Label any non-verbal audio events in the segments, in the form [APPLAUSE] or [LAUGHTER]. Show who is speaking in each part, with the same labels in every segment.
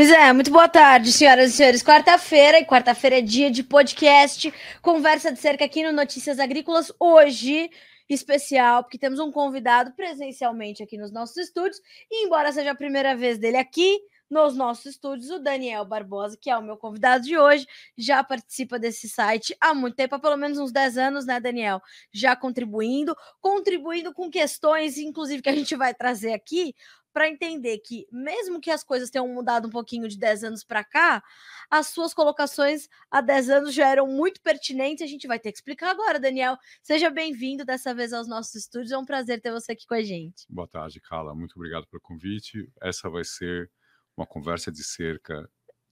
Speaker 1: Pois é, muito boa tarde, senhoras e senhores. Quarta-feira, e quarta-feira é dia de podcast, conversa de cerca aqui no Notícias Agrícolas. Hoje, especial, porque temos um convidado presencialmente aqui nos nossos estúdios, e embora seja a primeira vez dele aqui, nos nossos estúdios. O Daniel Barbosa, que é o meu convidado de hoje, já participa desse site há muito tempo, há pelo menos uns 10 anos, né, Daniel? Já contribuindo, contribuindo com questões, inclusive, que a gente vai trazer aqui, para entender que, mesmo que as coisas tenham mudado um pouquinho de 10 anos para cá, as suas colocações há 10 anos já eram muito pertinentes. A gente vai ter que explicar agora, Daniel. Seja bem-vindo dessa vez aos nossos estúdios. É um prazer ter você aqui com a gente.
Speaker 2: Boa tarde, Carla. Muito obrigado pelo convite. Essa vai ser uma conversa de cerca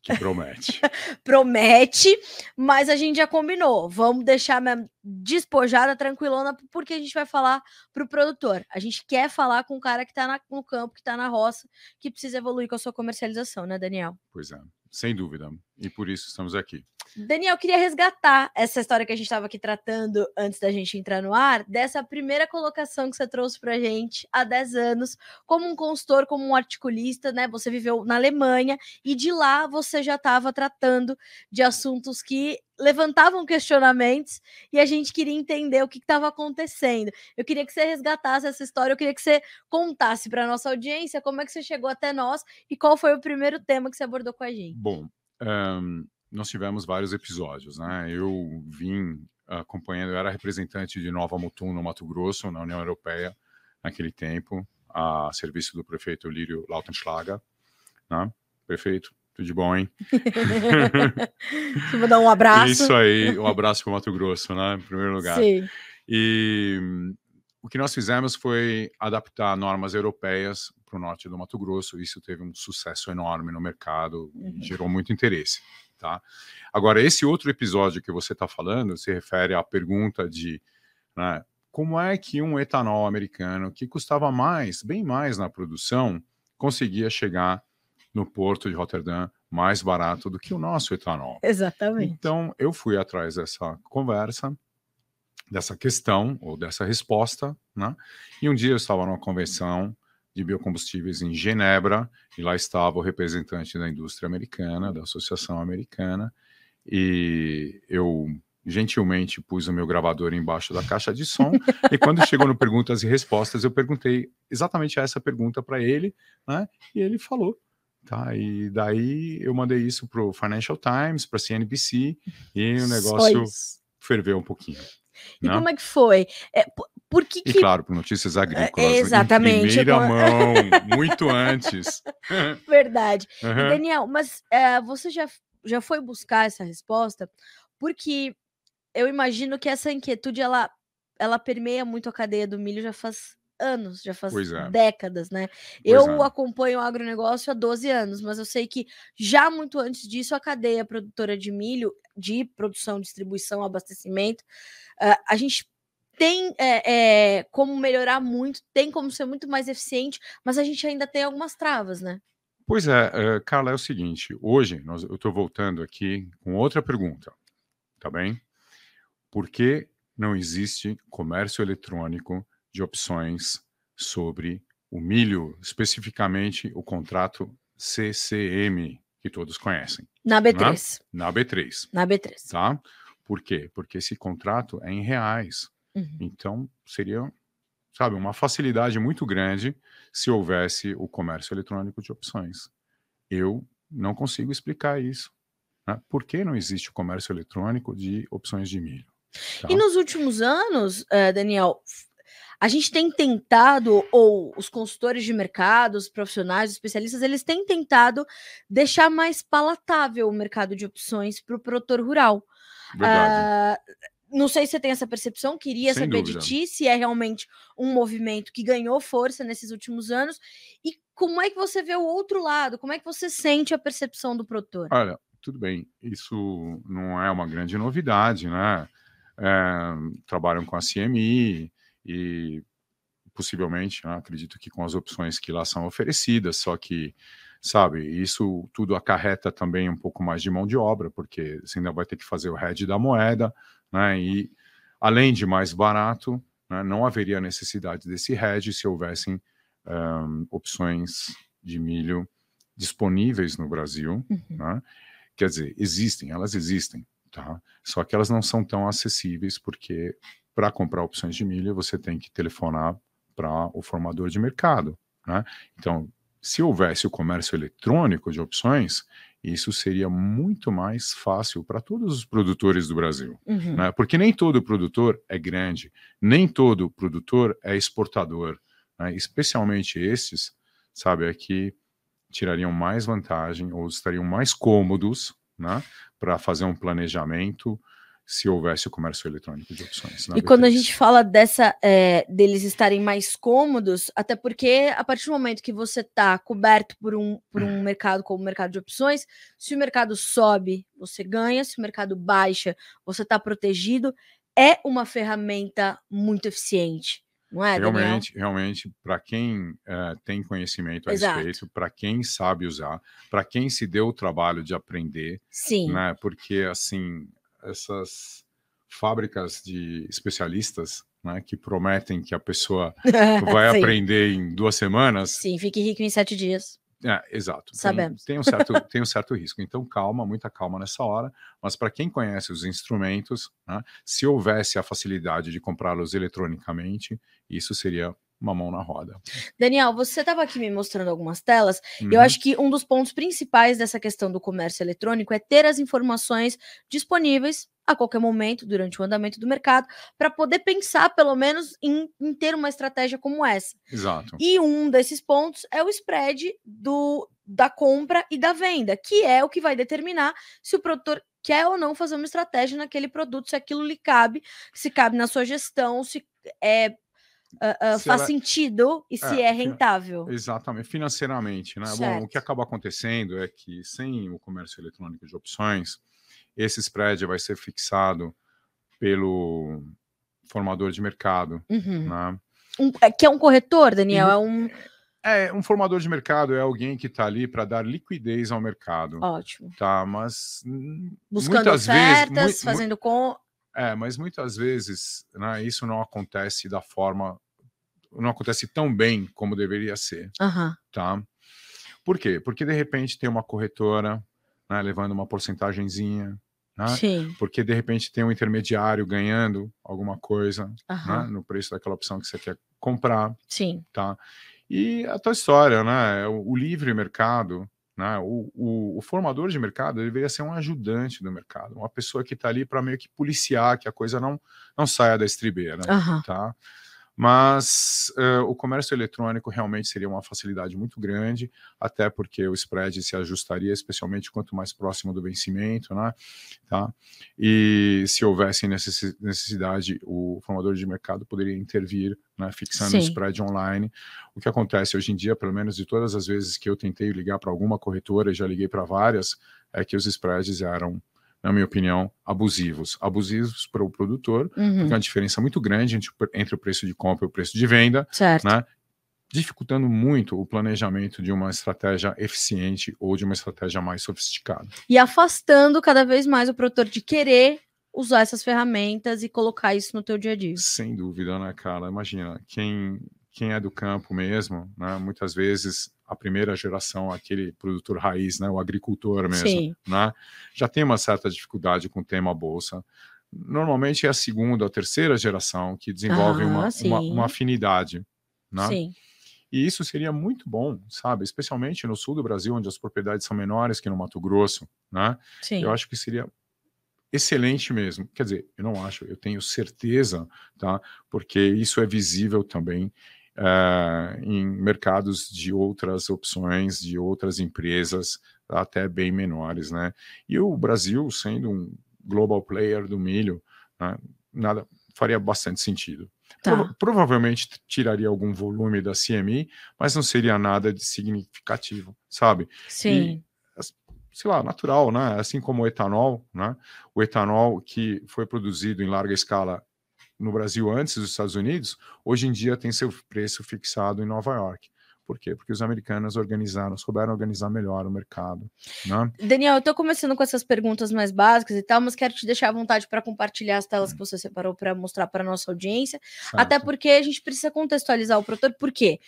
Speaker 2: que promete. [LAUGHS]
Speaker 1: promete, mas a gente já combinou. Vamos deixar mesmo despojada, tranquilona, porque a gente vai falar para o produtor. A gente quer falar com o cara que está no campo, que está na roça, que precisa evoluir com a sua comercialização, né, Daniel?
Speaker 2: Pois é, sem dúvida. E por isso estamos aqui.
Speaker 1: Daniel, queria resgatar essa história que a gente estava aqui tratando antes da gente entrar no ar, dessa primeira colocação que você trouxe para a gente há 10 anos, como um consultor, como um articulista, né? Você viveu na Alemanha e de lá você já estava tratando de assuntos que levantavam questionamentos e a gente queria entender o que estava acontecendo. Eu queria que você resgatasse essa história, eu queria que você contasse para nossa audiência como é que você chegou até nós e qual foi o primeiro tema que você abordou com a gente.
Speaker 2: Bom, um nós tivemos vários episódios, né? Eu vim acompanhando, eu era representante de Nova Mutum, no Mato Grosso, na União Europeia, naquele tempo, a serviço do prefeito Lírio Lautenschlager, né? Prefeito, tudo de bom, hein?
Speaker 1: Vou dar um abraço.
Speaker 2: Isso aí, um abraço para o Mato Grosso, né? Em primeiro lugar. Sim. E o que nós fizemos foi adaptar normas europeias para o norte do Mato Grosso. Isso teve um sucesso enorme no mercado uhum. e gerou muito interesse. Tá? Agora, esse outro episódio que você está falando se refere à pergunta de né, como é que um etanol americano que custava mais, bem mais na produção, conseguia chegar no porto de Rotterdam mais barato do que o nosso etanol.
Speaker 1: Exatamente.
Speaker 2: Então, eu fui atrás dessa conversa, dessa questão, ou dessa resposta, né? E um dia eu estava numa convenção de biocombustíveis em Genebra, e lá estava o representante da indústria americana, da Associação Americana, e eu gentilmente pus o meu gravador embaixo da caixa de som, e quando chegou no perguntas e respostas, eu perguntei exatamente essa pergunta para ele, né? E ele falou. Tá, e daí eu mandei isso para o Financial Times, para a CNBC, e o negócio ferveu um pouquinho.
Speaker 1: E né? como é que foi? É, por que,
Speaker 2: e
Speaker 1: que...
Speaker 2: claro, por notícias é, agrícolas.
Speaker 1: exatamente.
Speaker 2: Em primeira [LAUGHS] mão, muito antes. [LAUGHS]
Speaker 1: Verdade. Uhum. Daniel, mas uh, você já, já foi buscar essa resposta? Porque eu imagino que essa inquietude, ela, ela permeia muito a cadeia do milho já faz anos, já faz é. décadas, né? Pois eu é. acompanho o agronegócio há 12 anos, mas eu sei que já muito antes disso, a cadeia produtora de milho, de produção, distribuição, abastecimento, uh, a gente tem é, é, como melhorar muito, tem como ser muito mais eficiente, mas a gente ainda tem algumas travas, né?
Speaker 2: Pois é, uh, Carla, é o seguinte: hoje nós, eu estou voltando aqui com outra pergunta, tá bem? Por que não existe comércio eletrônico de opções sobre o milho, especificamente o contrato CCM, que todos conhecem?
Speaker 1: Na B3.
Speaker 2: Na, na B3.
Speaker 1: Na B3.
Speaker 2: Tá? Por quê? Porque esse contrato é em reais. Uhum. Então, seria, sabe, uma facilidade muito grande se houvesse o comércio eletrônico de opções. Eu não consigo explicar isso. Né? Por que não existe o comércio eletrônico de opções de milho?
Speaker 1: Tá? E nos últimos anos, uh, Daniel, a gente tem tentado, ou os consultores de mercado, os profissionais, os especialistas, eles têm tentado deixar mais palatável o mercado de opções para o produtor rural.
Speaker 2: Verdade.
Speaker 1: Uh, não sei se você tem essa percepção, queria Sem saber dúvida. de ti se é realmente um movimento que ganhou força nesses últimos anos e como é que você vê o outro lado, como é que você sente a percepção do produtor?
Speaker 2: Olha, tudo bem, isso não é uma grande novidade, né? É, trabalham com a CMI e possivelmente, né, acredito que com as opções que lá são oferecidas, só que sabe? Isso tudo acarreta também um pouco mais de mão de obra, porque você ainda vai ter que fazer o hedge da moeda, né? E além de mais barato, né, não haveria necessidade desse hedge se houvessem um, opções de milho disponíveis no Brasil,
Speaker 1: Uhum.
Speaker 2: né? quer dizer, existem, elas existem, tá? Só que elas não são tão acessíveis porque para comprar opções de milha você tem que telefonar para o formador de mercado, né? Então, se houvesse o comércio eletrônico de opções, isso seria muito mais fácil para todos os produtores do Brasil,
Speaker 1: Uhum.
Speaker 2: né? Porque nem todo produtor é grande, nem todo produtor é exportador, né? especialmente esses, sabe, aqui tirariam mais vantagem ou estariam mais cômodos, né, para fazer um planejamento se houvesse o comércio eletrônico de opções.
Speaker 1: E quando a
Speaker 2: B3.
Speaker 1: gente fala dessa é, deles estarem mais cômodos, até porque a partir do momento que você está coberto por um, por um mercado como o mercado de opções, se o mercado sobe, você ganha, se o mercado baixa, você está protegido, é uma ferramenta muito eficiente, não é, Daniel?
Speaker 2: Realmente, realmente, para quem eh, tem conhecimento a
Speaker 1: Exato.
Speaker 2: respeito, para quem sabe usar, para quem se deu o trabalho de aprender,
Speaker 1: Sim,
Speaker 2: né? Porque assim, essas fábricas de especialistas, né, que prometem que a pessoa [LAUGHS] vai aprender em duas semanas,
Speaker 1: Sim, fique rico em sete dias.
Speaker 2: É, exato. Tem-
Speaker 1: Sabemos.
Speaker 2: Tem, um certo, [LAUGHS] tem um certo risco. Então, calma, muita calma nessa hora. Mas para quem conhece os instrumentos, né, se houvesse a facilidade de comprá-los eletronicamente, isso seria uma mão na roda.
Speaker 1: Daniel, você estava aqui me mostrando algumas telas. e Eu
Speaker 2: Uhum.
Speaker 1: acho que um dos pontos principais dessa questão do comércio eletrônico é ter as informações disponíveis a qualquer momento durante o andamento do mercado para poder pensar, pelo menos, em, em ter uma estratégia como essa.
Speaker 2: Exato.
Speaker 1: E um desses pontos é o spread do, da compra e da venda, que é o que vai determinar se o produtor quer ou não fazer uma estratégia naquele produto, se aquilo lhe cabe, se cabe na sua gestão, se é, ah,
Speaker 2: Se
Speaker 1: faz
Speaker 2: ela-
Speaker 1: sentido e se
Speaker 2: É,
Speaker 1: é rentável.
Speaker 2: Exatamente, financeiramente, né? Bom, o que acaba acontecendo é que sem o comércio eletrônico de opções, esse spread vai ser fixado pelo formador de mercado,
Speaker 1: Uhum.
Speaker 2: né?
Speaker 1: Um- é que é um corretor, Daniel?
Speaker 2: E-
Speaker 1: É um.
Speaker 2: É, um formador de mercado é alguém que está ali para dar liquidez ao mercado,
Speaker 1: Ótimo.
Speaker 2: tá? Mas hum,
Speaker 1: Buscando
Speaker 2: muitas
Speaker 1: ofertas,
Speaker 2: vezes,
Speaker 1: fazendo com.
Speaker 2: É, mas muitas vezes, né, isso não acontece da forma, não acontece tão bem como deveria ser,
Speaker 1: Aham.
Speaker 2: tá? Por quê? Porque de repente tem uma corretora, né, levando uma porcentagenzinha, né?
Speaker 1: Sim.
Speaker 2: Porque de repente tem um intermediário ganhando alguma coisa, né,
Speaker 1: Aham.
Speaker 2: no preço daquela opção que você quer comprar.
Speaker 1: Sim.
Speaker 2: tá? E a tua história, né? O, o livre mercado, né? O, o, o formador de mercado ele deveria ser um ajudante do mercado, uma pessoa que está ali para meio que policiar que a coisa não, não saia da estribeira,
Speaker 1: Aham.
Speaker 2: tá? Mas eh, o comércio eletrônico realmente seria uma facilidade muito grande, até porque o spread se ajustaria, especialmente quanto mais próximo do vencimento, né? Tá? E se houvesse necessi- necessidade, o formador de mercado poderia intervir, né, fixando o
Speaker 1: Sim.
Speaker 2: spread online. O que acontece hoje em dia, pelo menos de todas as vezes que eu tentei ligar para alguma corretora, e já liguei para várias, é que os spreads eram, na minha opinião, abusivos. Abusivos para o produtor,
Speaker 1: Uhum.
Speaker 2: porque é uma diferença muito grande entre, o- entre o preço de compra e o preço de venda,
Speaker 1: Certo.
Speaker 2: né? dificultando muito o planejamento de uma estratégia eficiente ou de uma estratégia mais sofisticada.
Speaker 1: E afastando cada vez mais o produtor de querer usar essas ferramentas e colocar isso no teu dia a dia.
Speaker 2: Sem dúvida, né, cara? Imagina, quem, quem é do campo mesmo, né, muitas vezes a primeira geração, aquele produtor raiz, né, o agricultor mesmo,
Speaker 1: Sim.
Speaker 2: né, já tem uma certa dificuldade com o tema bolsa. Normalmente é a segunda ou terceira geração que desenvolve
Speaker 1: Ah,
Speaker 2: uma, uma, uma afinidade. Né?
Speaker 1: Sim.
Speaker 2: E isso seria muito bom, sabe? Especialmente no sul do Brasil, onde as propriedades são menores que no Mato Grosso, né?
Speaker 1: Sim.
Speaker 2: Eu acho que seria excelente mesmo. Quer dizer, eu não acho, eu tenho certeza, tá? Porque isso é visível também eh, em mercados de outras opções, de outras empresas, até bem menores, né? E o Brasil, sendo um global player do milho, né, nada faria bastante sentido.
Speaker 1: Tá.
Speaker 2: Prova- provavelmente tiraria algum volume da CMI, mas não seria nada de significativo, sabe?
Speaker 1: Sim.
Speaker 2: sei lá, natural, né? Assim como o etanol, né? O etanol que foi produzido em larga escala no Brasil antes dos Estados Unidos, hoje em dia tem seu preço fixado em Nova York. Por quê? Porque os americanos organizaram, souberam organizar melhor o mercado, né?
Speaker 1: Daniel, eu tô começando com essas perguntas mais básicas e tal, mas quero te deixar à vontade para compartilhar as telas que você separou para mostrar para nossa audiência. Até
Speaker 2: Certo.
Speaker 1: porque a gente precisa contextualizar o produtor, por quê?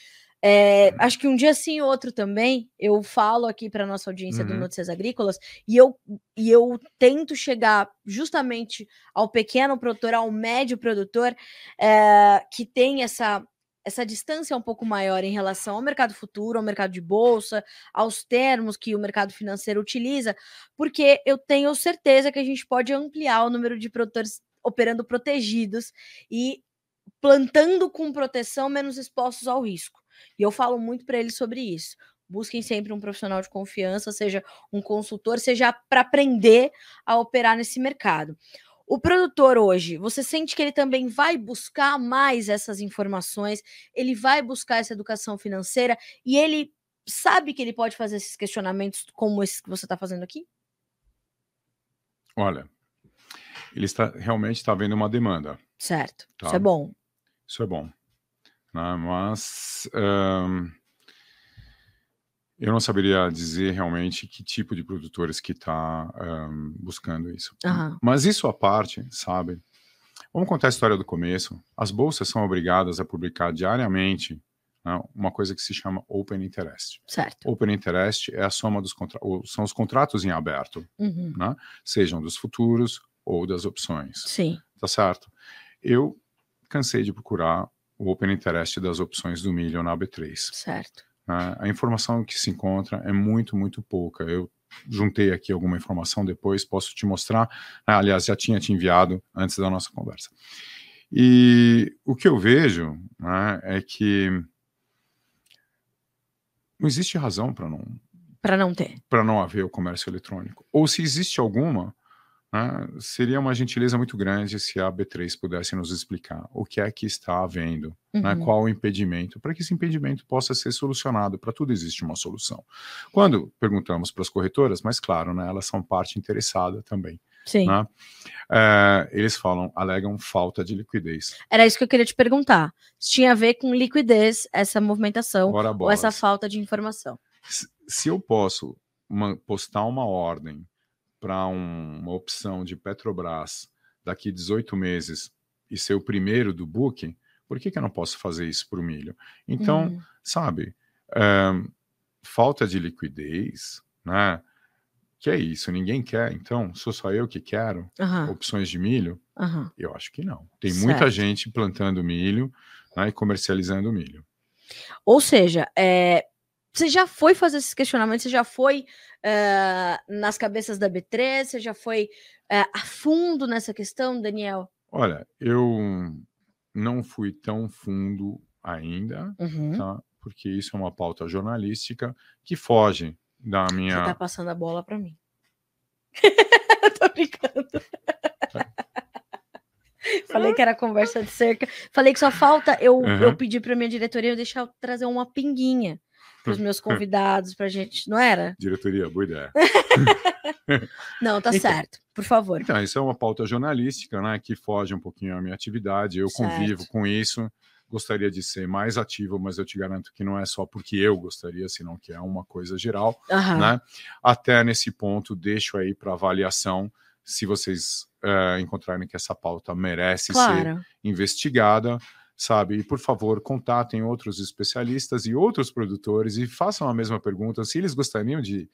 Speaker 1: É, acho que um dia sim, outro também, eu falo aqui para nossa audiência uhum. do Notícias Agrícolas e eu, e eu tento chegar justamente ao pequeno produtor, ao médio produtor, é, que tem essa, essa distância um pouco maior em relação ao mercado futuro, ao mercado de bolsa, aos termos que o mercado financeiro utiliza, porque eu tenho certeza que a gente pode ampliar o número de produtores operando protegidos e plantando com proteção menos expostos ao risco. E eu falo muito para eles sobre isso. Busquem sempre um profissional de confiança, seja um consultor, seja para aprender a operar nesse mercado. O produtor hoje, você sente que ele também vai buscar mais essas informações, ele vai buscar essa educação financeira e ele sabe que ele pode fazer esses questionamentos como esses que você está fazendo aqui?
Speaker 2: Olha, ele está realmente está vendo uma demanda.
Speaker 1: Certo. Tá? Isso é bom.
Speaker 2: Isso é bom. Né? Mas um, eu não saberia dizer realmente que tipo de produtores que está um, buscando isso. Uhum. Mas isso à parte, sabe? Vamos contar a história do começo. As bolsas são obrigadas a publicar diariamente né, uma coisa que se chama Open Interest.
Speaker 1: Certo.
Speaker 2: Open Interest é a soma dos contratos, são os contratos em aberto, uhum. né, sejam dos futuros ou das opções.
Speaker 1: Sim.
Speaker 2: Tá certo? Eu cansei de procurar o Open Interest das opções do milho na B3.
Speaker 1: Certo.
Speaker 2: Uh, a informação que se encontra é muito, muito pouca. Eu juntei aqui alguma informação depois, posso te mostrar. Uh, aliás, já tinha te enviado antes da nossa conversa. E o que eu vejo né, é que não existe razão para não
Speaker 1: para não ter
Speaker 2: para não haver o comércio eletrônico. Ou se existe alguma, né? Seria uma gentileza muito grande se a B3 pudesse nos explicar o que é que está havendo, né? uhum. né? qual o impedimento, para que esse impedimento possa ser solucionado. Para tudo existe uma solução. Quando perguntamos para as corretoras, mas claro, né, elas são parte interessada também.
Speaker 1: Sim.
Speaker 2: Né? É, eles falam, alegam falta de liquidez.
Speaker 1: Era isso que eu queria te perguntar. Tinha a ver com liquidez essa movimentação ou essa falta de informação.
Speaker 2: Se, se eu posso uma, postar uma ordem para um, uma opção de Petrobras daqui 18 meses e ser o primeiro do book, por que, que eu não posso fazer isso para o milho? Então, uhum. sabe, é, falta de liquidez, né? Que é isso, ninguém quer, então, sou só eu que quero uhum. opções de milho? Uhum. Eu acho que não. Tem certo. muita gente plantando milho né, e comercializando milho.
Speaker 1: Ou seja, é, você já foi fazer esses questionamentos? Você já foi uh, nas cabeças da B3? Você já foi uh, a fundo nessa questão, Daniel?
Speaker 2: Olha, eu não fui tão fundo ainda, uhum. tá? Porque isso é uma pauta jornalística que foge da minha. Você
Speaker 1: tá passando a bola para mim. [LAUGHS] Tô brincando. [LAUGHS] Falei que era conversa de cerca. Falei que só falta eu, uhum. eu pedir para minha diretoria deixar eu trazer uma pinguinha para os meus convidados, para a gente, não era?
Speaker 2: Diretoria, boa ideia. [LAUGHS]
Speaker 1: não, tá então, certo, por favor.
Speaker 2: Então, isso é uma pauta jornalística, né, que foge um pouquinho à minha atividade. Eu certo. convivo com isso, gostaria de ser mais ativo, mas eu te garanto que não é só porque eu gostaria, senão que é uma coisa geral, uhum. né? Até nesse ponto, deixo aí para avaliação se vocês uh, encontrarem que essa pauta merece claro. ser investigada sabe? E por favor, contatem outros especialistas e outros produtores e façam a mesma pergunta se eles gostariam de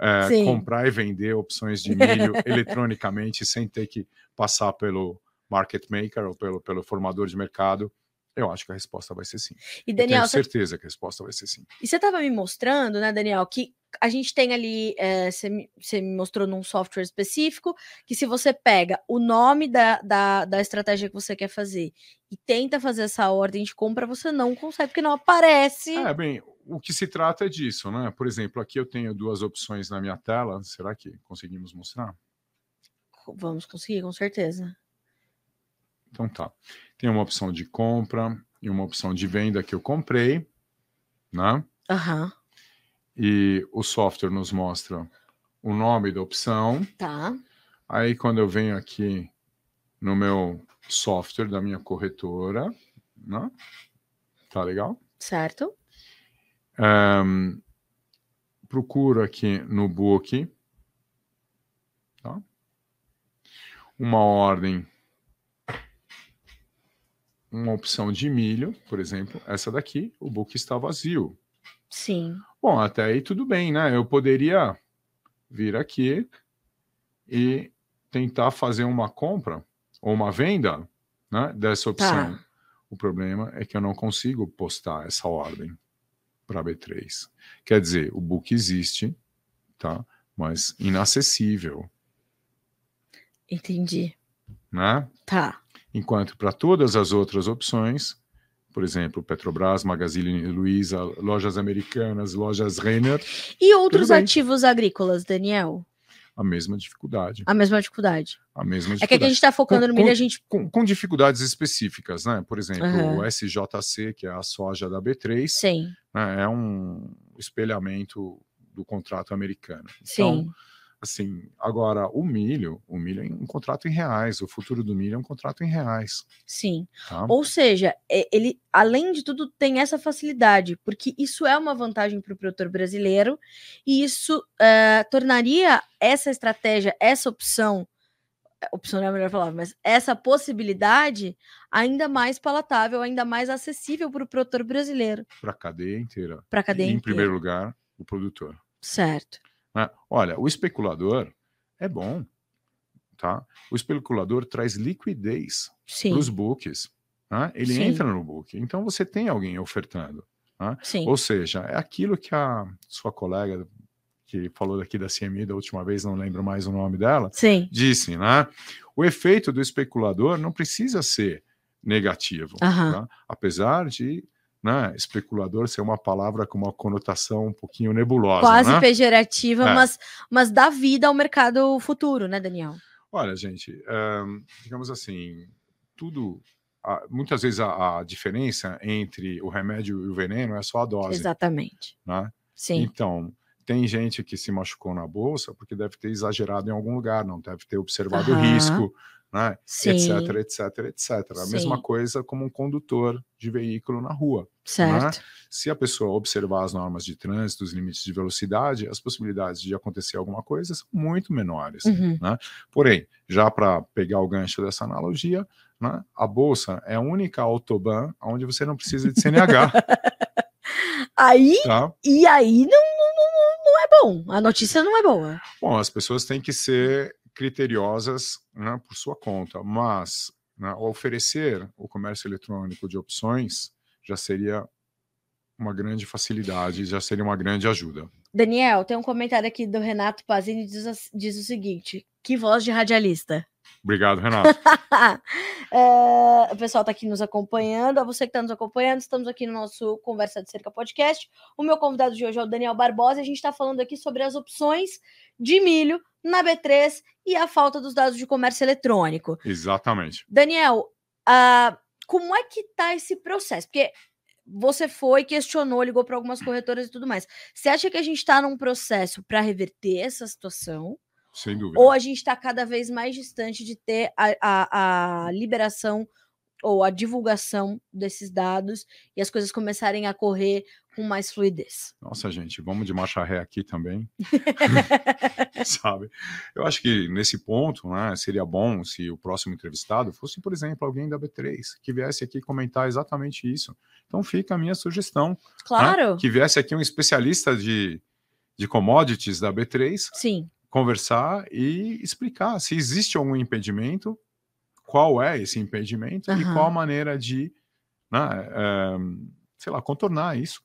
Speaker 2: é, comprar e vender opções de milho [LAUGHS] eletronicamente sem ter que passar pelo market maker ou pelo, pelo formador de mercado. Eu acho que a resposta vai ser sim. E Daniel, Eu tenho certeza você... que a resposta vai ser sim.
Speaker 1: E você estava me mostrando, né, Daniel, que a gente tem ali, é, você, me mostrou num software específico, que se você pega o nome da, da, da estratégia que você quer fazer e tenta fazer essa ordem de compra, você não consegue, porque não aparece.
Speaker 2: É, bem, o que se trata é disso, né? Por exemplo, aqui eu tenho duas opções na minha tela. Será que conseguimos mostrar?
Speaker 1: Vamos conseguir, com certeza.
Speaker 2: Então tá. Tem uma opção de compra e uma opção de venda que eu comprei, né?
Speaker 1: Aham. Uhum
Speaker 2: e o software nos mostra o nome da opção.
Speaker 1: Tá.
Speaker 2: Aí quando eu venho aqui no meu software da minha corretora, né? Tá legal?
Speaker 1: Certo.
Speaker 2: Um, procuro aqui no book, tá? Uma ordem uma opção de milho, por exemplo, essa daqui, o book está vazio.
Speaker 1: Sim.
Speaker 2: Bom, até aí tudo bem, né? Eu poderia vir aqui e tentar fazer uma compra ou uma venda né, dessa opção.
Speaker 1: Tá.
Speaker 2: O problema é que eu não consigo postar essa ordem para B3. Quer dizer, o book existe, tá? Mas inacessível,
Speaker 1: Entendi.
Speaker 2: né?
Speaker 1: Tá.
Speaker 2: Enquanto para todas as outras opções, por exemplo, Petrobras, Magazine Luiza, lojas americanas, lojas Renner,
Speaker 1: E outros ativos agrícolas, Daniel?
Speaker 2: a mesma dificuldade.
Speaker 1: A mesma dificuldade.
Speaker 2: A mesma
Speaker 1: É que a
Speaker 2: dificuldade.
Speaker 1: gente está focando
Speaker 2: Com-
Speaker 1: no milho, a gente.
Speaker 2: com, com dificuldades específicas, né? Por exemplo,
Speaker 1: Aham.
Speaker 2: o SJC, que é a soja da B3,
Speaker 1: Sim,
Speaker 2: né, é um espelhamento do contrato americano.
Speaker 1: sim.
Speaker 2: Assim, agora o milho, o milho é um contrato em reais, o futuro do milho é um contrato em reais,
Speaker 1: Sim.
Speaker 2: tá?
Speaker 1: Ou seja, é- ele, além de tudo, tem essa facilidade, porque isso é uma vantagem para o produtor brasileiro, e isso eh, tornaria essa estratégia, essa opção, eh, opção não é a melhor palavra, mas essa possibilidade ainda mais palatável, ainda mais acessível para o produtor brasileiro,
Speaker 2: Para a cadeia inteira.
Speaker 1: para a cadeia
Speaker 2: e, em
Speaker 1: inteira.
Speaker 2: primeiro lugar, o produtor.
Speaker 1: Certo.
Speaker 2: Né? Olha, o especulador é bom, tá? O especulador traz liquidez para os books. né? Ele
Speaker 1: Sim.
Speaker 2: entra no book, então você tem alguém ofertando.
Speaker 1: Sim.
Speaker 2: Ou seja, é aquilo que a sua colega que falou daqui da CMI da última vez, não lembro mais o nome dela,
Speaker 1: Sim.
Speaker 2: disse, né? O efeito do especulador não precisa ser negativo, tá? apesar de né, especulador ser uma palavra com uma conotação um pouquinho nebulosa.
Speaker 1: Quase
Speaker 2: né?
Speaker 1: pejorativa,
Speaker 2: É.
Speaker 1: mas, mas dá vida ao mercado futuro, né, Daniel?
Speaker 2: Olha, gente, ahn, digamos assim, tudo. a- muitas vezes a, a diferença entre o remédio e o veneno é só a dose.
Speaker 1: Exatamente.
Speaker 2: Né?
Speaker 1: Sim.
Speaker 2: Então, tem gente que se machucou na bolsa porque deve ter exagerado em algum lugar, não deve ter observado o
Speaker 1: Aham.
Speaker 2: risco, né? Etc, etc, etc. A mesma
Speaker 1: Sim.
Speaker 2: coisa como um condutor de veículo na rua.
Speaker 1: Certo.
Speaker 2: Se a pessoa observar as normas de trânsito, os limites de velocidade, as possibilidades de acontecer alguma coisa são muito menores.
Speaker 1: Uhum.
Speaker 2: Porém, já para pegar o gancho dessa analogia, né, a bolsa é a única autobahn onde você não precisa de CNH, [LAUGHS]
Speaker 1: Aí,
Speaker 2: tá?
Speaker 1: e aí não, não, não, não é bom. A notícia não é boa.
Speaker 2: Bom, as pessoas têm que ser criteriosas né, por sua conta, mas né, oferecer o comércio eletrônico de opções já seria uma grande facilidade, já seria uma grande ajuda.
Speaker 1: Daniel, tem um comentário aqui do Renato Pazini diz, diz o seguinte: que voz de radialista.
Speaker 2: Obrigado, [LAUGHS] Renato.
Speaker 1: É, o pessoal está aqui nos acompanhando. A você que está nos acompanhando, estamos aqui no nosso Conversa de Cerca podcast. O meu convidado de hoje é o Daniel Barbosa. E a gente está falando aqui sobre as opções de milho na B3 e a falta dos dados de comércio eletrônico.
Speaker 2: Exatamente.
Speaker 1: Daniel, ah, como é que tá esse processo? Porque você foi, questionou, ligou para algumas corretoras e tudo mais. Você acha que a gente está num processo para reverter essa situação?
Speaker 2: Sem dúvida.
Speaker 1: Ou a gente está cada vez mais distante de ter a, a- a liberação ou a divulgação desses dados e as coisas começarem a correr com mais fluidez?
Speaker 2: Nossa, gente, vamos de marcha ré aqui também. [LAUGHS] Sabe? Eu acho que nesse ponto, né, seria bom se o próximo entrevistado fosse, por exemplo, alguém da B3, que viesse aqui comentar exatamente isso. Então fica a minha sugestão. né,
Speaker 1: Claro,
Speaker 2: Que viesse aqui um especialista de, de commodities da B3
Speaker 1: sim,
Speaker 2: conversar e explicar se existe algum impedimento, qual é esse impedimento e
Speaker 1: Aham.
Speaker 2: qual a maneira de, né, eh, sei lá, contornar isso.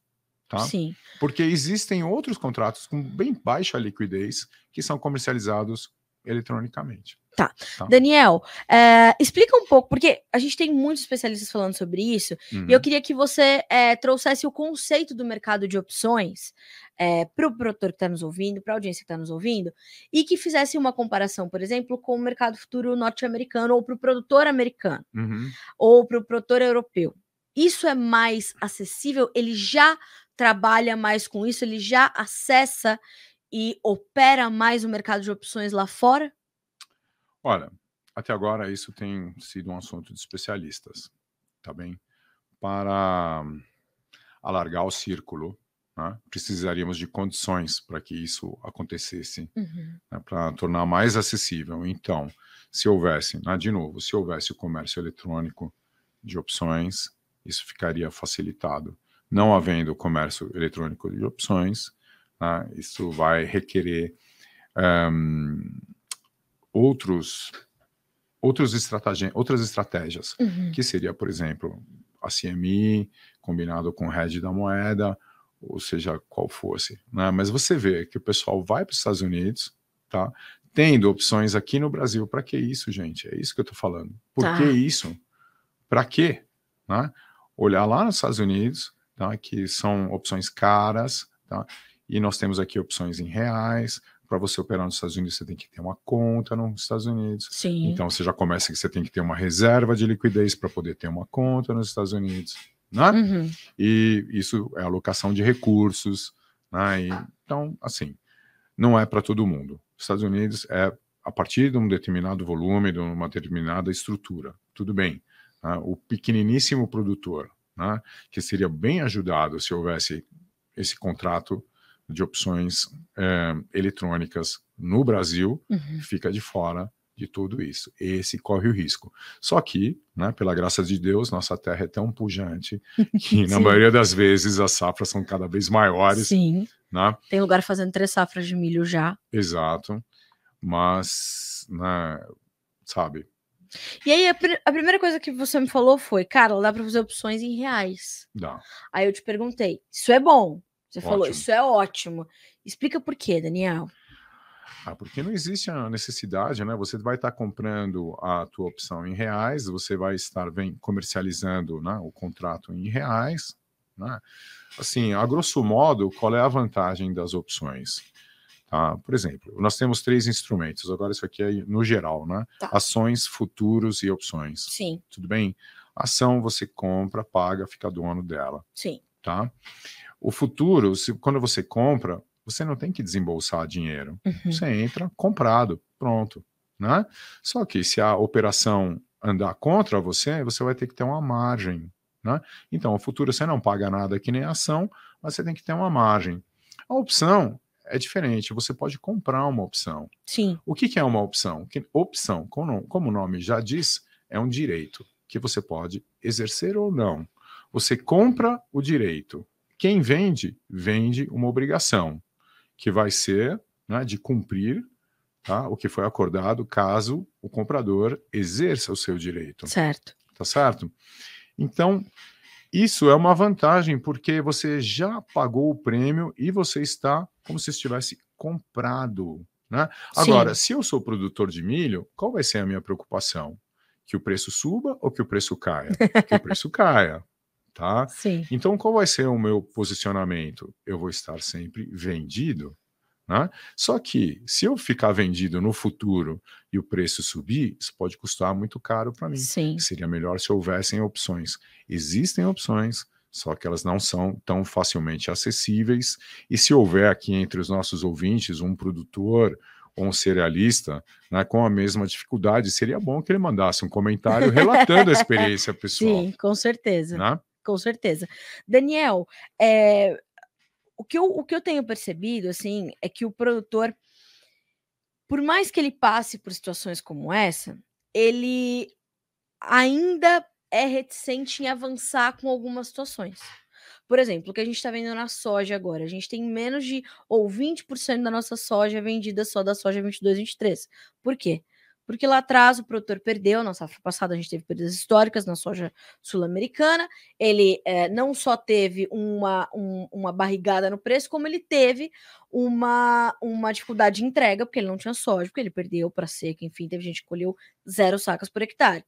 Speaker 2: Tá?
Speaker 1: sim.
Speaker 2: Porque existem outros contratos com bem baixa liquidez que são comercializados eletronicamente. Tá.
Speaker 1: Daniel, eh, explica um pouco, porque a gente tem muitos especialistas falando sobre isso,
Speaker 2: Uhum.
Speaker 1: e eu queria que você eh, trouxesse o conceito do mercado de opções para o produtor que está nos ouvindo, para a audiência que está nos ouvindo, e que fizesse uma comparação, por exemplo, com o mercado futuro norte-americano, ou para o produtor americano,
Speaker 2: Uhum.
Speaker 1: ou para o produtor europeu. Isso é mais acessível? Ele já trabalha mais com isso? Ele já acessa e opera mais o mercado de opções lá fora?
Speaker 2: Olha, até agora isso tem sido um assunto de especialistas, tá bem? Para alargar o círculo, né, precisaríamos de condições para que isso acontecesse.
Speaker 1: Uhum.
Speaker 2: né, para tornar mais acessível. Então, se houvesse, né, de novo, se houvesse o comércio eletrônico de opções, isso ficaria facilitado. Não havendo comércio eletrônico de opções, né, isso vai requerer um, outros, outros estrategi outras estratégias, uhum. que seria, por exemplo, a CMI combinado com o hedge da moeda, ou seja, qual fosse. Né? Mas você vê que o pessoal vai para os Estados Unidos, tá? tendo opções aqui no Brasil. Para que isso, gente? É isso que eu estou falando. Por tá. que isso? Para quê? Né? Olhar lá nos Estados Unidos, tá? que são opções caras, tá? e nós temos aqui opções em reais. Para você operar nos Estados Unidos, você tem que ter uma conta nos Estados Unidos.
Speaker 1: Sim.
Speaker 2: Então você já começa que você tem que ter uma reserva de liquidez para poder ter uma conta nos Estados Unidos. Né? Uhum. E isso é alocação de recursos. Né? E, então, assim, não é para todo mundo. Estados Unidos é a partir de um determinado volume, de uma determinada estrutura. Tudo bem. Né? O pequeniníssimo produtor, né? que seria bem ajudado se houvesse esse contrato de opções é, eletrônicas no Brasil, uhum. fica de fora de tudo isso. Esse corre o risco. Só que, né, pela graça de Deus, nossa terra é tão pujante [LAUGHS] que, na maioria das vezes, as safras são cada vez maiores.
Speaker 1: Sim.
Speaker 2: Né?
Speaker 1: Tem lugar fazendo três safras de milho já.
Speaker 2: Exato. Mas, né, sabe?
Speaker 1: E aí, a, pr a, primeira coisa que você me falou foi, cara, dá para fazer opções em reais.
Speaker 2: Dá.
Speaker 1: Aí eu te perguntei, isso é bom? Você ótimo. falou, isso é ótimo. Explica por quê, Daniel.
Speaker 2: Ah, porque não existe a necessidade, né? Você vai estar comprando a tua opção em reais, você vai estar comercializando né, o contrato em reais, né? Assim, a grosso modo, qual é a vantagem das opções? Tá? Por exemplo, nós temos três instrumentos, agora isso aqui é no geral, né? Tá. Ações, futuros e opções.
Speaker 1: Sim.
Speaker 2: Tudo bem? Ação você compra, paga, fica dono dela.
Speaker 1: Sim.
Speaker 2: Tá? O futuro, se, quando você compra, você não tem que desembolsar dinheiro. Uhum. Você entra comprado, pronto. Né? Só que se a operação andar contra você, você vai ter que ter uma margem. Né? Então, o futuro você não paga nada que nem ação, mas você tem que ter uma margem. A opção é diferente, você pode comprar uma opção.
Speaker 1: Sim.
Speaker 2: O que, que é uma opção? Que, opção, como, como o nome já diz, é um direito que você pode exercer ou não. Você compra o direito. Quem vende, vende uma obrigação que vai ser né, de cumprir tá, o que foi acordado caso o comprador exerça o seu direito.
Speaker 1: Certo.
Speaker 2: Tá certo? Então, isso é uma vantagem, porque você já pagou o prêmio e você está como se estivesse comprado. Né? Agora, se eu sou produtor de milho, qual vai ser a minha preocupação? Que o preço suba ou que o preço caia? [LAUGHS] que o preço caia tá?
Speaker 1: Sim.
Speaker 2: Então, qual vai ser o meu posicionamento? Eu vou estar sempre vendido, né? Só que se eu ficar vendido no futuro e o preço subir, isso pode custar muito caro para mim.
Speaker 1: Sim.
Speaker 2: Seria melhor se houvessem opções. Existem opções, só que elas não são tão facilmente acessíveis. E se houver aqui entre os nossos ouvintes um produtor ou um cerealista né, com a mesma dificuldade, seria bom que ele mandasse um comentário relatando a [LAUGHS] experiência pessoal.
Speaker 1: Sim, com certeza.
Speaker 2: Né?
Speaker 1: Com certeza. Daniel, é, o, que eu, o que eu tenho percebido, assim, é que o produtor, por mais que ele passe por situações como essa, ele ainda é reticente em avançar com algumas situações. Por exemplo, o que a gente está vendo na soja agora, a gente tem menos de ou 20% da nossa soja vendida só da soja 22, 23. Por quê? Porque lá atrás o produtor perdeu, na safra passada a gente teve perdas históricas na soja sul-americana, ele é, não só teve uma, um, uma barrigada no preço, como ele teve uma, uma dificuldade de entrega, porque ele não tinha soja, porque ele perdeu para seca, enfim, teve gente que colheu zero sacas por hectare.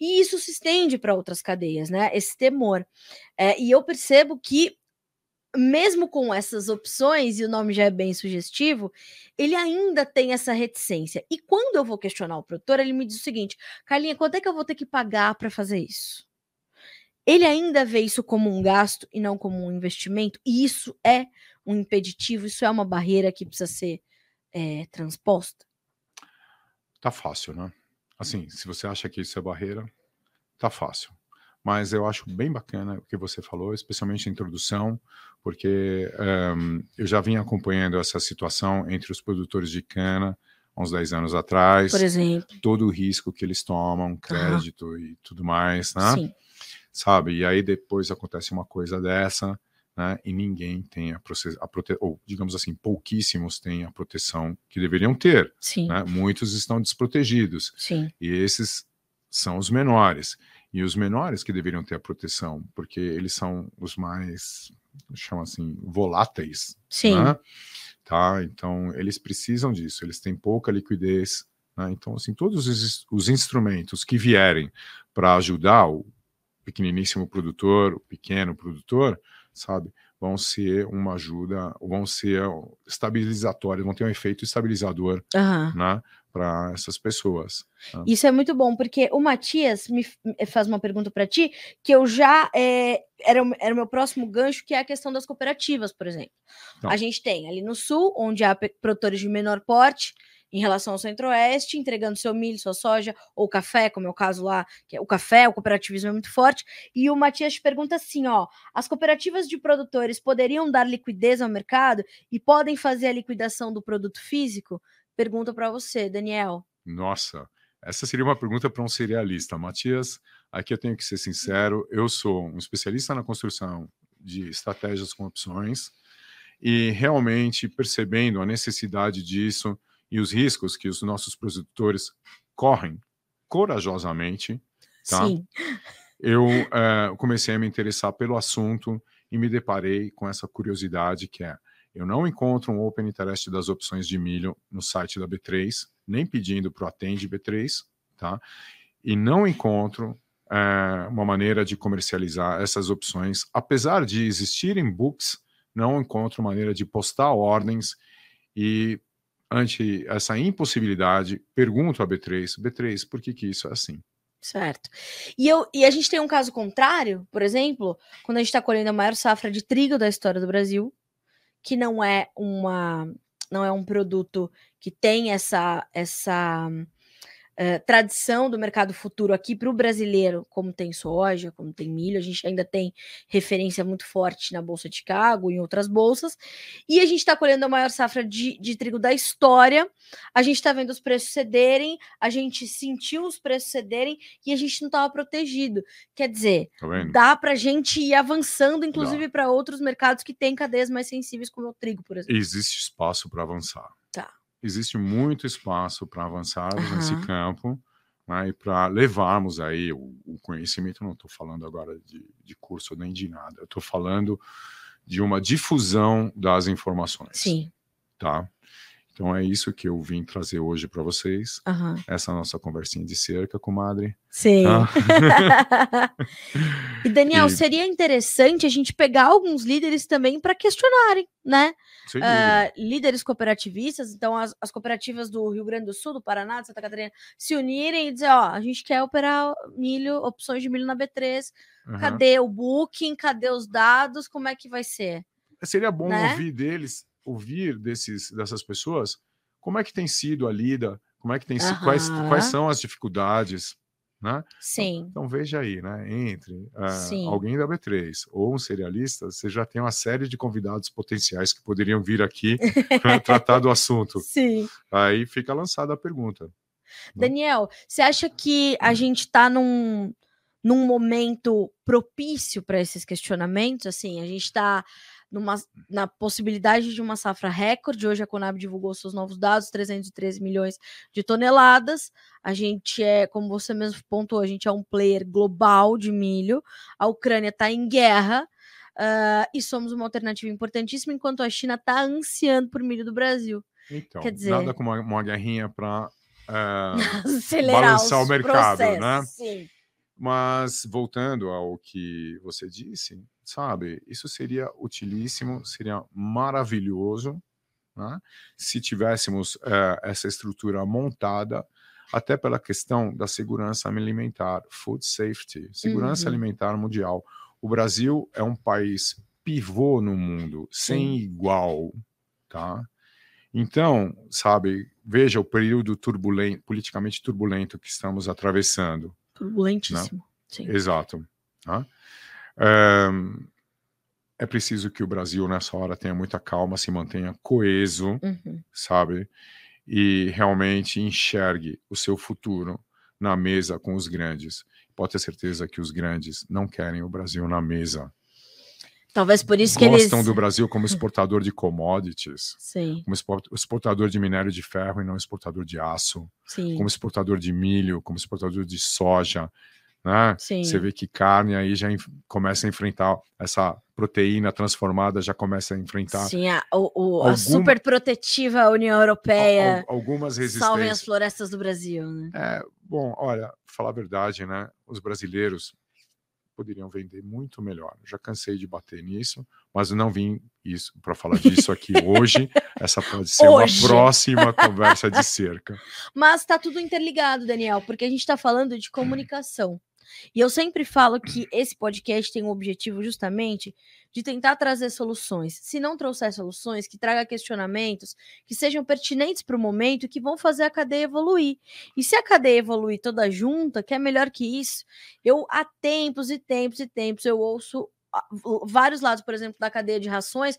Speaker 1: E isso se estende para outras cadeias, né? Esse temor. É, e eu percebo que mesmo com essas opções, e o nome já é bem sugestivo, ele ainda tem essa reticência. E quando eu vou questionar o produtor, ele me diz o seguinte: Carlinha, quanto é que eu vou ter que pagar para fazer isso? Ele ainda vê isso como um gasto e não como um investimento, e isso é um impeditivo, isso é uma barreira que precisa ser é, transposta.
Speaker 2: Tá fácil, né? Assim, se você acha que isso é barreira, tá fácil mas eu acho bem bacana o que você falou, especialmente a introdução, porque um, eu já vim acompanhando essa situação entre os produtores de cana há uns 10 anos atrás.
Speaker 1: Por exemplo.
Speaker 2: Todo o risco que eles tomam, crédito e tudo mais, né? Sim. sabe? E aí depois acontece uma coisa dessa, né? E ninguém tem a, a prote... ou digamos assim, pouquíssimos têm a proteção que deveriam ter.
Speaker 1: Sim.
Speaker 2: Né? Muitos estão desprotegidos.
Speaker 1: Sim.
Speaker 2: E esses são os menores. E os menores que deveriam ter a proteção, porque eles são os mais, chama assim, voláteis.
Speaker 1: Sim.
Speaker 2: Né? Tá? Então, eles precisam disso, eles têm pouca liquidez. Né? Então, assim, todos os, os instrumentos que vierem para ajudar o pequeniníssimo produtor, o pequeno produtor, sabe? Vão ser uma ajuda, vão ser estabilizatórios, vão ter um efeito estabilizador
Speaker 1: Aham.
Speaker 2: né, para essas pessoas. né?
Speaker 1: Isso é muito bom, porque o Matias me me faz uma pergunta para ti, que eu já. é, era, o- era o meu próximo gancho, que é a questão das cooperativas, por exemplo.
Speaker 2: Então.
Speaker 1: A gente tem ali no sul, onde há produtores de menor porte, em relação ao centro-oeste, entregando seu milho, sua soja, ou café, como é o caso lá, que é o café, o cooperativismo é muito forte. E o Matias pergunta assim: ó, as cooperativas de produtores poderiam dar liquidez ao mercado e podem fazer a liquidação do produto físico? Pergunta para você, Daniel.
Speaker 2: Nossa, essa seria uma pergunta para um cerealista. Matias, aqui eu tenho que ser sincero, eu sou um especialista na construção de estratégias com opções e realmente percebendo a necessidade disso e os riscos que os nossos produtores correm corajosamente, Tá.
Speaker 1: Sim.
Speaker 2: eu eh, comecei a me interessar pelo assunto e me deparei com essa curiosidade que é eu não encontro um Open Interest das opções de milho no site da B3, nem pedindo para o Atende B3, tá? E não encontro eh, uma maneira de comercializar essas opções, apesar de existirem books, não encontro maneira de postar ordens e ante essa impossibilidade, pergunto à B3, B3, por que que isso é assim?
Speaker 1: Certo. E, eu, e a gente tem um caso contrário, por exemplo, quando a gente está colhendo a maior safra de trigo da história do Brasil, que não é uma não é um produto que tem essa essa eh, tradição do mercado futuro aqui para o brasileiro, como tem soja, como tem milho, a gente ainda tem referência muito forte na Bolsa de Chicago e em outras bolsas, e a gente está colhendo a maior safra de, de trigo da história, a gente está vendo os preços cederem, a gente sentiu os preços cederem e a gente não estava protegido. Quer dizer,
Speaker 2: Tá
Speaker 1: dá para a gente ir avançando, inclusive para outros mercados que têm cadeias mais sensíveis, como o trigo, por exemplo.
Speaker 2: Existe espaço para avançar. Existe muito espaço para avançarmos nesse
Speaker 1: Aham.
Speaker 2: campo né, e para levarmos aí o, o conhecimento. Não estou falando agora de, de curso nem de nada. Eu estou falando de uma difusão das informações.
Speaker 1: Sim.
Speaker 2: Tá? Então é isso que eu vim trazer hoje para vocês.
Speaker 1: aham.
Speaker 2: Essa nossa conversinha de cerca, comadre.
Speaker 1: Sim.
Speaker 2: Ah. [LAUGHS]
Speaker 1: e Daniel,
Speaker 2: E-
Speaker 1: seria interessante a gente pegar alguns líderes também para questionarem, né?
Speaker 2: Dúvida.
Speaker 1: líderes cooperativistas, então as, as cooperativas do Rio Grande do Sul, do Paraná, de Santa Catarina, se unirem e dizer, ó, a gente quer operar milho, opções de milho na B3,
Speaker 2: Aham.
Speaker 1: cadê o booking, cadê os dados, como é que vai ser?
Speaker 2: Seria bom
Speaker 1: né?
Speaker 2: ouvir deles, ouvir desses, dessas pessoas, como é que tem sido a lida, como é que tem sido, quais, quais são as dificuldades, né?
Speaker 1: Sim,
Speaker 2: Então veja aí, né? Entre
Speaker 1: Sim.
Speaker 2: alguém da B3 ou um serialista, você já tem uma série de convidados potenciais que poderiam vir aqui para [LAUGHS] tratar do assunto.
Speaker 1: sim.
Speaker 2: Aí fica lançada a pergunta.
Speaker 1: Daniel, você acha que a gente está num, num momento propício para esses questionamentos? Assim, a gente está na possibilidade de uma safra recorde. Hoje a Conab divulgou seus novos dados, 313 milhões de toneladas. A gente é, como você mesmo pontuou, a gente é um player global de milho. A Ucrânia está em guerra. ah, e somos uma alternativa importantíssima, enquanto a China está ansiando por milho do Brasil.
Speaker 2: Então,
Speaker 1: Quer dizer-
Speaker 2: nada como uma, uma guerrinha para [LAUGHS]
Speaker 1: Acelerar
Speaker 2: Balançar
Speaker 1: os
Speaker 2: o mercado, né?
Speaker 1: processos, Sim.
Speaker 2: Mas voltando ao que você disse, sabe, isso seria utilíssimo, seria maravilhoso, né? se tivéssemos eh, essa estrutura montada, até pela questão da segurança alimentar, food safety, segurança
Speaker 1: Uhum.
Speaker 2: alimentar mundial. O Brasil é um país pivô no mundo, sem
Speaker 1: Sim.
Speaker 2: igual, tá? Então, sabe, veja o período turbulento, politicamente turbulento que estamos atravessando.
Speaker 1: Turbulentíssimo. Sim.
Speaker 2: Exato. tá? É preciso que o Brasil, nessa hora, tenha muita calma, se mantenha coeso,
Speaker 1: Uhum.
Speaker 2: sabe? E realmente enxergue o seu futuro na mesa com os grandes. pode ter certeza que os grandes não querem o Brasil na mesa.
Speaker 1: Talvez por isso que
Speaker 2: Gostam
Speaker 1: eles.
Speaker 2: do Brasil como exportador de commodities,
Speaker 1: Sim,
Speaker 2: como export- exportador de minério de ferro e não exportador de aço,
Speaker 1: sim,
Speaker 2: como exportador de milho, como exportador de soja. Né?
Speaker 1: sim.
Speaker 2: Você vê que carne aí já começa a enfrentar essa proteína transformada, já começa a enfrentar
Speaker 1: Sim, a, o, o- a
Speaker 2: Alguma-
Speaker 1: super protetiva União Europeia.
Speaker 2: al- algumas
Speaker 1: Salvem as
Speaker 2: resistências.
Speaker 1: florestas do Brasil, né?
Speaker 2: É, bom, olha, falar a verdade, né? Os brasileiros poderiam vender muito melhor. Já cansei de bater nisso, mas não vim isso para falar disso aqui hoje. Essa pode ser
Speaker 1: Hoje.
Speaker 2: uma próxima conversa de cerca.
Speaker 1: Mas está tudo interligado, Daniel, porque a gente está falando de comunicação. E eu sempre falo que esse podcast tem o objetivo justamente de tentar trazer soluções. Se não trouxer soluções, que traga questionamentos que sejam pertinentes para o momento e que vão fazer a cadeia evoluir. E se a cadeia evoluir toda junta, que é melhor que isso, eu há tempos e tempos e tempos eu ouço vários lados, por exemplo, da cadeia de rações,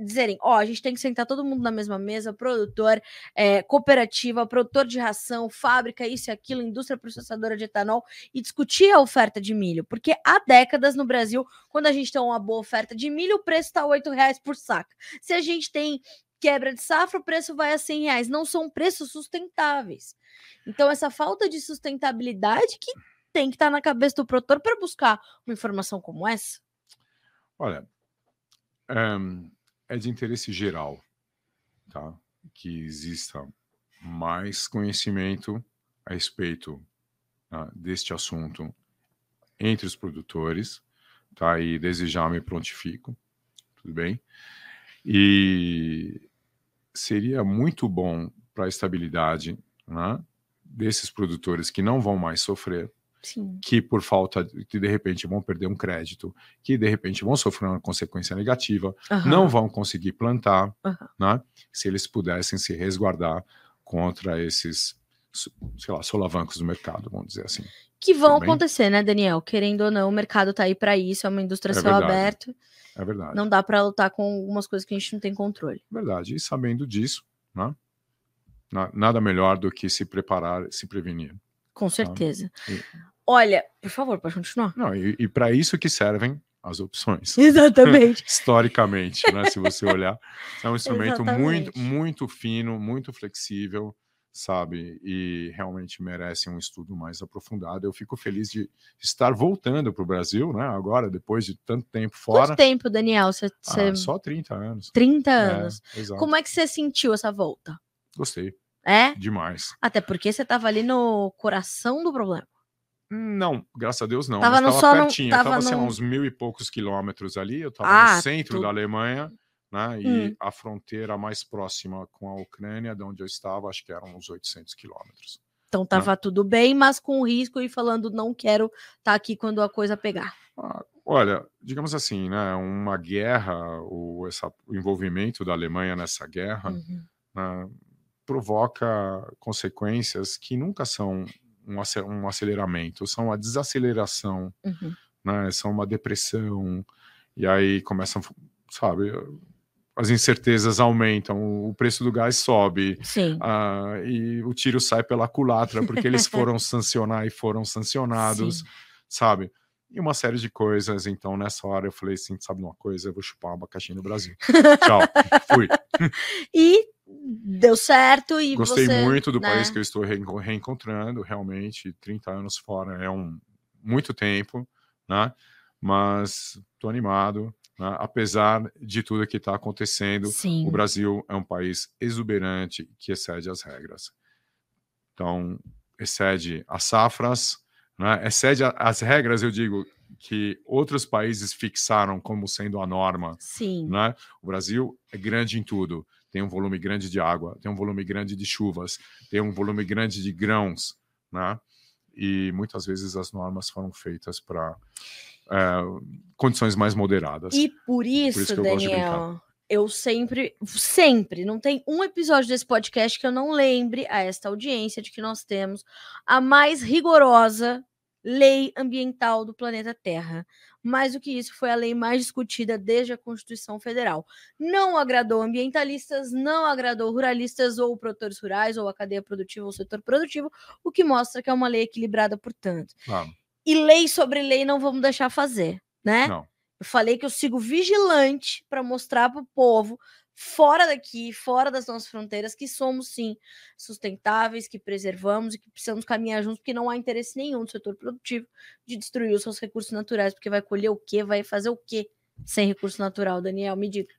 Speaker 1: dizerem: ó, a gente tem que sentar todo mundo na mesma mesa, produtor, é, cooperativa, produtor de ração, fábrica, isso e aquilo, indústria processadora de etanol, e discutir a oferta de milho. Porque há décadas no Brasil, quando a gente tem uma boa oferta de milho, o preço está 8 reais por saca. Se a gente tem quebra de safra, o preço vai a 100 reais. Não são preços sustentáveis. Então, essa falta de sustentabilidade que tem que estar na cabeça do produtor para buscar uma informação como essa.
Speaker 2: Olha, é de interesse geral, tá? Que exista mais conhecimento a respeito tá, deste assunto entre os produtores, tá? E desejar me prontifico, tudo bem? E seria muito bom para a estabilidade né, desses produtores que não vão mais sofrer,
Speaker 1: Sim.
Speaker 2: que por falta de, que de repente vão perder um crédito, que de repente vão sofrer uma consequência negativa, não vão conseguir plantar,
Speaker 1: Aham.
Speaker 2: né? Se eles pudessem se resguardar contra esses, sei lá, solavancos do mercado, vamos dizer assim.
Speaker 1: Que vão
Speaker 2: bem?
Speaker 1: acontecer, né, Daniel? Querendo ou não, o mercado tá aí para isso, é uma indústria
Speaker 2: É
Speaker 1: céu aberto.
Speaker 2: É verdade.
Speaker 1: Não dá para lutar com algumas coisas que a gente não tem controle.
Speaker 2: Verdade. E sabendo disso, né? na- Nada melhor do que se preparar, se prevenir.
Speaker 1: Com certeza.
Speaker 2: E-
Speaker 1: Olha, por favor, pode continuar.
Speaker 2: Não, e e para isso que servem as opções. [LAUGHS]
Speaker 1: Exatamente. [LAUGHS]
Speaker 2: Historicamente, né? Se você olhar, é um instrumento muito,
Speaker 1: Exatamente.
Speaker 2: muito fino, muito flexível, sabe? E realmente merece um estudo mais aprofundado. Eu fico feliz de estar voltando para o Brasil, né? Agora, depois de tanto tempo fora.
Speaker 1: Quanto tempo, Daniel? Você,
Speaker 2: Ah,
Speaker 1: você...
Speaker 2: só 30 anos.
Speaker 1: 30
Speaker 2: É,
Speaker 1: anos.
Speaker 2: exato.
Speaker 1: Como é que você sentiu essa volta?
Speaker 2: Gostei
Speaker 1: É?
Speaker 2: demais.
Speaker 1: Até porque você tava ali no coração do problema.
Speaker 2: Não, graças a Deus não.
Speaker 1: Tava
Speaker 2: mas
Speaker 1: no-
Speaker 2: tava
Speaker 1: só no-
Speaker 2: pertinho.
Speaker 1: tava
Speaker 2: tava, sei lá,
Speaker 1: no-
Speaker 2: uns mil e poucos quilômetros ali. Eu estava
Speaker 1: Ah,
Speaker 2: no centro
Speaker 1: tu-
Speaker 2: da Alemanha, né? E
Speaker 1: Hum.
Speaker 2: a fronteira mais próxima com a Ucrânia, de onde eu estava, acho que eram uns 800 quilômetros.
Speaker 1: Então tava tudo bem, mas com risco e falando não quero estar aqui quando a coisa pegar.
Speaker 2: Ah, olha, digamos assim, né? Uma guerra, o, essa, o envolvimento da Alemanha nessa guerra,
Speaker 1: Uhum.
Speaker 2: né, provoca consequências que nunca são um, ace- um aceleramento, são a desaceleração
Speaker 1: Uhum.
Speaker 2: né? São uma depressão, e aí começam, sabe, as incertezas aumentam, o preço do gás sobe,
Speaker 1: Sim.
Speaker 2: ah, e o tiro sai pela culatra, porque eles [LAUGHS] foram sancionar e foram sancionados,
Speaker 1: Sim.
Speaker 2: sabe? E uma série de coisas. Então, nessa hora, eu falei assim: sabe uma coisa? Eu vou chupar um abacaxi no Brasil. [LAUGHS] Tchau. Fui.
Speaker 1: E deu certo e
Speaker 2: Gostei
Speaker 1: você,
Speaker 2: muito do
Speaker 1: né?
Speaker 2: país que eu estou reenco- reencontrando, realmente. 30 anos fora é um muito tempo, né? Mas estou animado, né? apesar de tudo que está acontecendo.
Speaker 1: Sim.
Speaker 2: O Brasil é um país exuberante que excede as regras. Então, excede as safras, né? excede as regras, eu digo, que outros países fixaram como sendo a norma.
Speaker 1: Sim.
Speaker 2: Né? O Brasil é grande em tudo. Tem um volume grande de água, tem um volume grande de chuvas, tem um volume grande de grãos, né? E muitas vezes as normas foram feitas para condições mais moderadas.
Speaker 1: E por isso,
Speaker 2: isso que eu
Speaker 1: Daniel, eu sempre, sempre, não tem um episódio desse podcast que eu não lembre a esta audiência de que nós temos a mais rigorosa lei ambiental do planeta Terra. Mais do que isso, foi a lei mais discutida desde a Constituição Federal. Não agradou ambientalistas, não agradou ruralistas ou produtores rurais, ou a cadeia produtiva ou o setor produtivo, o que mostra que é uma lei equilibrada, portanto.
Speaker 2: Ah,
Speaker 1: E lei sobre lei não vamos deixar fazer, né?
Speaker 2: Não.
Speaker 1: Eu falei que eu sigo vigilante para mostrar para o povo fora daqui, fora das nossas fronteiras, que somos sim sustentáveis, que preservamos e que precisamos caminhar juntos, porque não há interesse nenhum do setor produtivo de destruir os seus recursos naturais, porque vai colher o quê? Vai fazer o quê sem recurso natural, Daniel? Me diga.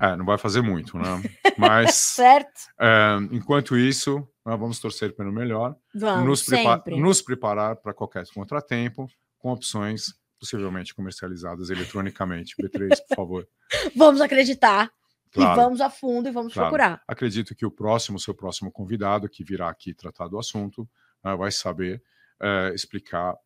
Speaker 2: É, não vai fazer muito, né? [LAUGHS] Mas
Speaker 1: certo.
Speaker 2: É, enquanto isso, nós vamos torcer pelo melhor,
Speaker 1: vamos,
Speaker 2: nos,
Speaker 1: prepa
Speaker 2: nos preparar para qualquer contratempo, com opções possivelmente comercializadas eletronicamente. B3, por favor. [LAUGHS]
Speaker 1: Vamos acreditar. Claro. E vamos a fundo e vamos claro. procurar.
Speaker 2: Acredito que o próximo, seu próximo convidado, que virá aqui tratar do assunto, uh, vai saber uh, explicar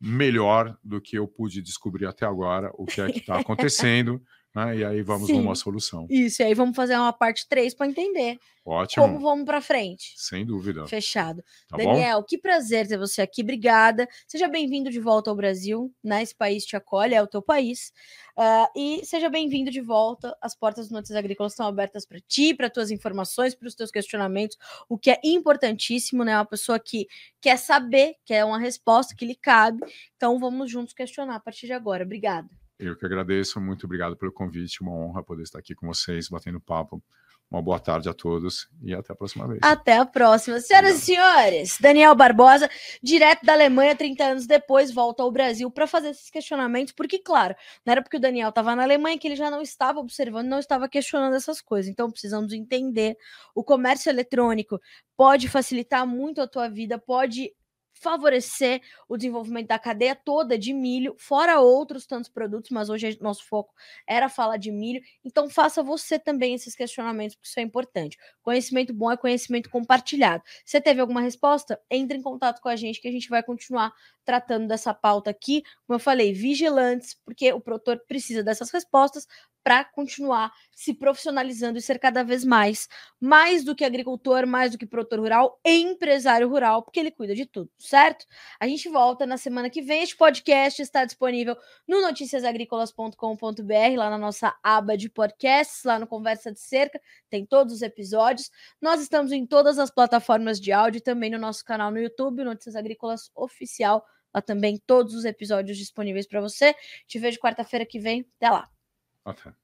Speaker 2: melhor do que eu pude descobrir até agora o que é que está [LAUGHS] acontecendo né? E aí vamos Sim. numa solução.
Speaker 1: Isso, e aí vamos fazer uma parte 3 para entender.
Speaker 2: Ótimo.
Speaker 1: Como vamos para frente.
Speaker 2: Sem dúvida.
Speaker 1: Fechado. Tá Daniel, bom? que prazer ter você aqui. Obrigada. Seja bem-vindo de volta ao Brasil. Né? Esse país te acolhe, é o teu país. Uh, e seja bem-vindo de volta. As portas do Notícias Agrícolas estão abertas para ti, para tuas informações, para os teus questionamentos, o que é importantíssimo, né? Uma pessoa que quer saber, quer uma resposta que lhe cabe. Então vamos juntos questionar a partir de agora. Obrigada.
Speaker 2: Eu que agradeço, muito obrigado pelo convite, uma honra poder estar aqui com vocês, batendo papo. Uma boa tarde a todos e até a próxima vez.
Speaker 1: Até a próxima. Senhoras e senhores, Daniel Barbosa, direto da Alemanha, 30 anos depois, volta ao Brasil para fazer esses questionamentos, porque, claro, não era porque o Daniel estava na Alemanha que ele já não estava observando, não estava questionando essas coisas. Então, precisamos entender. O comércio eletrônico pode facilitar muito a tua vida, pode favorecer o desenvolvimento da cadeia toda de milho, fora outros tantos produtos, mas hoje nosso foco era falar de milho. Então faça você também esses questionamentos, porque isso é importante. Conhecimento bom é conhecimento compartilhado. Você teve alguma resposta? Entre em contato com a gente que a gente vai continuar tratando dessa pauta aqui. Como eu falei, vigilantes, porque o produtor precisa dessas respostas para continuar se profissionalizando e ser cada vez mais, mais do que agricultor, mais do que produtor rural, empresário rural, porque ele cuida de tudo, certo? A gente volta na semana que vem. Este podcast está disponível no noticiasagricolas.com.br, lá na nossa aba de podcasts, lá no Conversa de Cerca, tem todos os episódios. Nós estamos em todas as plataformas de áudio, também no nosso canal no YouTube, Notícias Agrícolas Oficial. Lá também todos os episódios disponíveis para você. Te vejo quarta-feira que vem. Até lá.
Speaker 2: أفهم.